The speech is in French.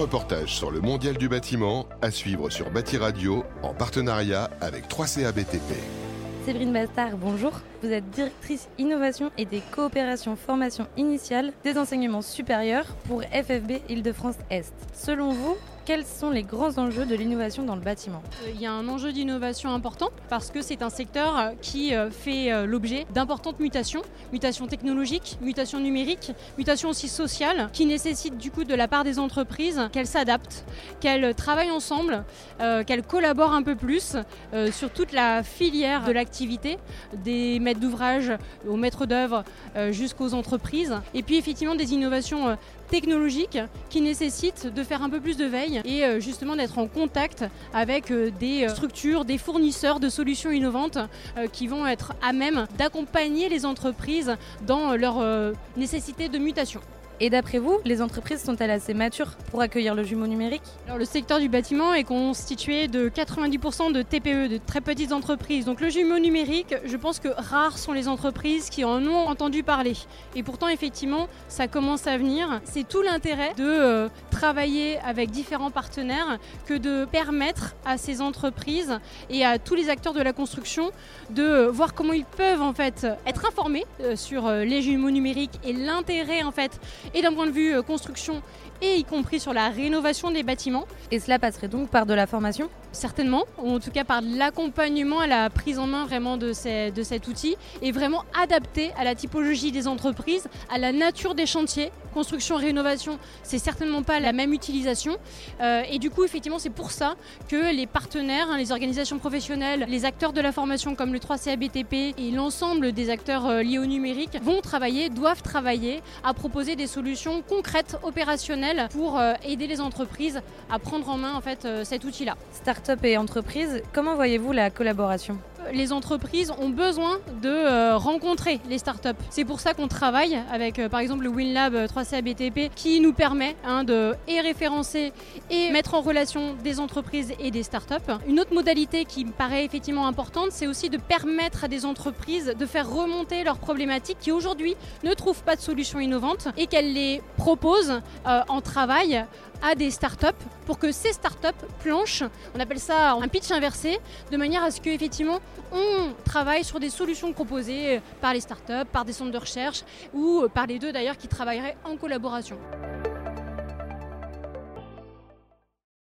reportage sur le mondial du bâtiment à suivre sur Bâti Radio en partenariat avec 3CA BTP. Séverine Bastard, bonjour. Vous êtes directrice innovation et des coopérations formation initiale des enseignements supérieurs pour FFB Île-de-France Est. Selon vous, quels sont les grands enjeux de l'innovation dans le bâtiment? Euh, Il y a un enjeu d'innovation important parce que c'est un secteur euh, qui euh, fait l'objet d'importantes mutations, mutations technologiques, mutations numériques, mutations aussi sociales, qui nécessitent du coup de la part des entreprises qu'elles s'adaptent, qu'elles travaillent ensemble, qu'elles collaborent un peu plus sur toute la filière de l'activité, des maîtres d'ouvrage aux maîtres d'œuvre jusqu'aux entreprises. Et puis effectivement des innovations technologiques qui nécessitent de faire un peu plus de veille et euh, justement d'être en contact avec euh, des euh, structures, des fournisseurs de solutions innovantes qui vont être à même d'accompagner les entreprises dans leur nécessité de mutation. Et d'après vous, les entreprises sont-elles assez matures pour accueillir le jumeau numérique? Alors, Le secteur du bâtiment est constitué de 90% de TPE, de très petites entreprises. Donc le jumeau numérique, je pense que rares sont les entreprises qui en ont entendu parler. Et pourtant, effectivement, ça commence à venir. C'est tout l'intérêt de euh, travailler avec différents partenaires que de permettre à ces entreprises et à tous les acteurs de la construction de euh, voir comment ils peuvent en fait être informés euh, sur les jumeaux numériques et l'intérêt en fait et d'un point de vue euh, construction et y compris sur la rénovation des bâtiments. Et cela passerait donc par de la formation? Certainement, ou en tout cas par l'accompagnement à la prise en main vraiment de, de cet outil et vraiment adapté à la typologie des entreprises, à la nature des chantiers. Construction, rénovation, c'est certainement pas la même utilisation. Euh, et du coup, effectivement, c'est pour ça que les partenaires, hein, les organisations professionnelles, les acteurs de la formation comme le 3CABTP et l'ensemble des acteurs euh, liés au numérique vont travailler, doivent travailler à proposer des solutions concrètes, opérationnelles pour euh, aider les entreprises à prendre en main en fait cet outil-là. Start-up et entreprise, comment voyez-vous la collaboration? Les entreprises ont besoin de euh, rencontrer les startups. C'est pour ça qu'on travaille avec euh, par exemple le WinLab 3C BTP qui nous permet hein, de et référencer et mettre en relation des entreprises et des startups. Une autre modalité qui me paraît effectivement importante, c'est aussi de permettre à des entreprises de faire remonter leurs problématiques qui aujourd'hui ne trouvent pas de solution innovante et qu'elles les proposent euh, en travail à des startups pour que ces startups planchent, on appelle ça un pitch inversé, de manière à ce qu'effectivement on travaille sur des solutions proposées par les startups, par des centres de recherche ou par les deux d'ailleurs qui travailleraient en collaboration.